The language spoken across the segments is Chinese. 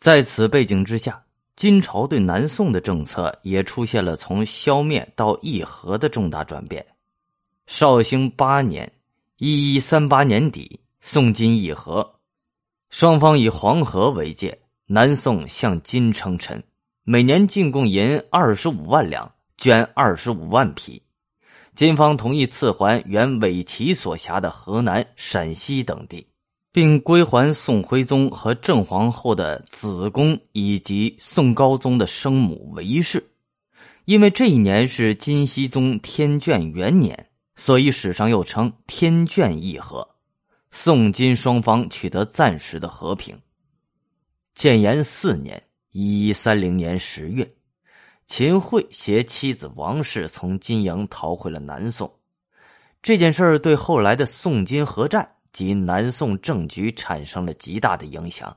在此背景之下，金朝对南宋的政策也出现了从消灭到议和的重大转变。绍兴八年（一一三八年底），宋金议和，双方以黄河为界，南宋向金称臣，每年进贡银二十五万两，绢二十五万匹。金方同意赐还原伪齐所辖的河南、陕西等地，并归还宋徽宗和郑皇后的子宫以及宋高宗的生母韦氏。因为这一年是金熙宗天眷元年，所以史上又称天眷议和。宋金双方取得暂时的和平。建炎四年（一一三零年）十月。秦桧携妻子王氏从金营逃回了南宋，这件事儿对后来的宋金合战及南宋政局产生了极大的影响。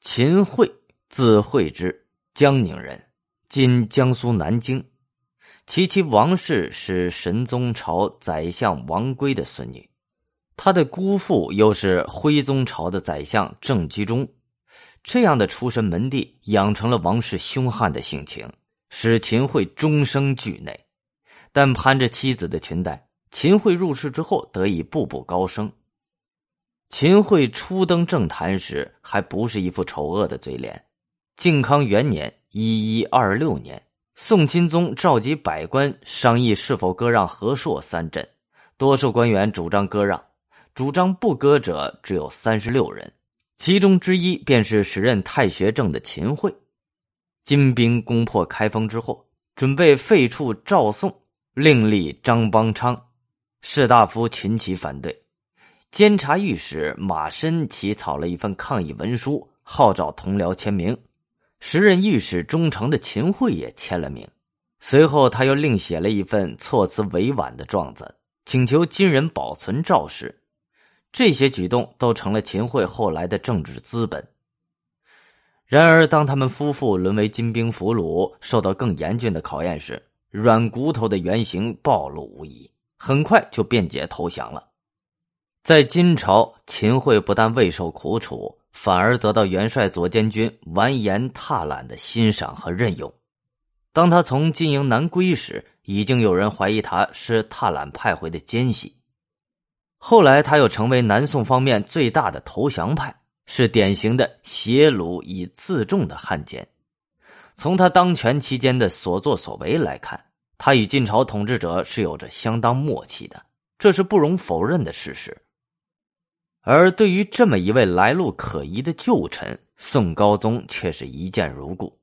秦桧，字惠之，江宁人，今江苏南京。其妻王氏是神宗朝宰相王圭的孙女，他的姑父又是徽宗朝的宰相郑居中。这样的出身门第，养成了王氏凶悍的性情，使秦桧终生惧内。但攀着妻子的裙带，秦桧入世之后得以步步高升。秦桧初登政坛时，还不是一副丑恶的嘴脸。靖康元年（一一二六年），宋钦宗召集百官商议是否割让和硕三镇，多数官员主张割让，主张不割者只有三十六人。其中之一便是时任太学正的秦桧。金兵攻破开封之后，准备废黜赵宋，另立张邦昌。士大夫群起反对。监察御史马申起草了一份抗议文书，号召同僚签名。时任御史中丞的秦桧也签了名。随后，他又另写了一份措辞委婉的状子，请求金人保存赵氏。这些举动都成了秦桧后来的政治资本。然而，当他们夫妇沦为金兵俘虏，受到更严峻的考验时，软骨头的原型暴露无遗，很快就辩解投降了。在金朝，秦桧不但未受苦楚，反而得到元帅左监军完颜踏懒的欣赏和任用。当他从金营南归时，已经有人怀疑他是踏懒派回的奸细。后来，他又成为南宋方面最大的投降派，是典型的挟虏以自重的汉奸。从他当权期间的所作所为来看，他与晋朝统治者是有着相当默契的，这是不容否认的事实。而对于这么一位来路可疑的旧臣，宋高宗却是一见如故。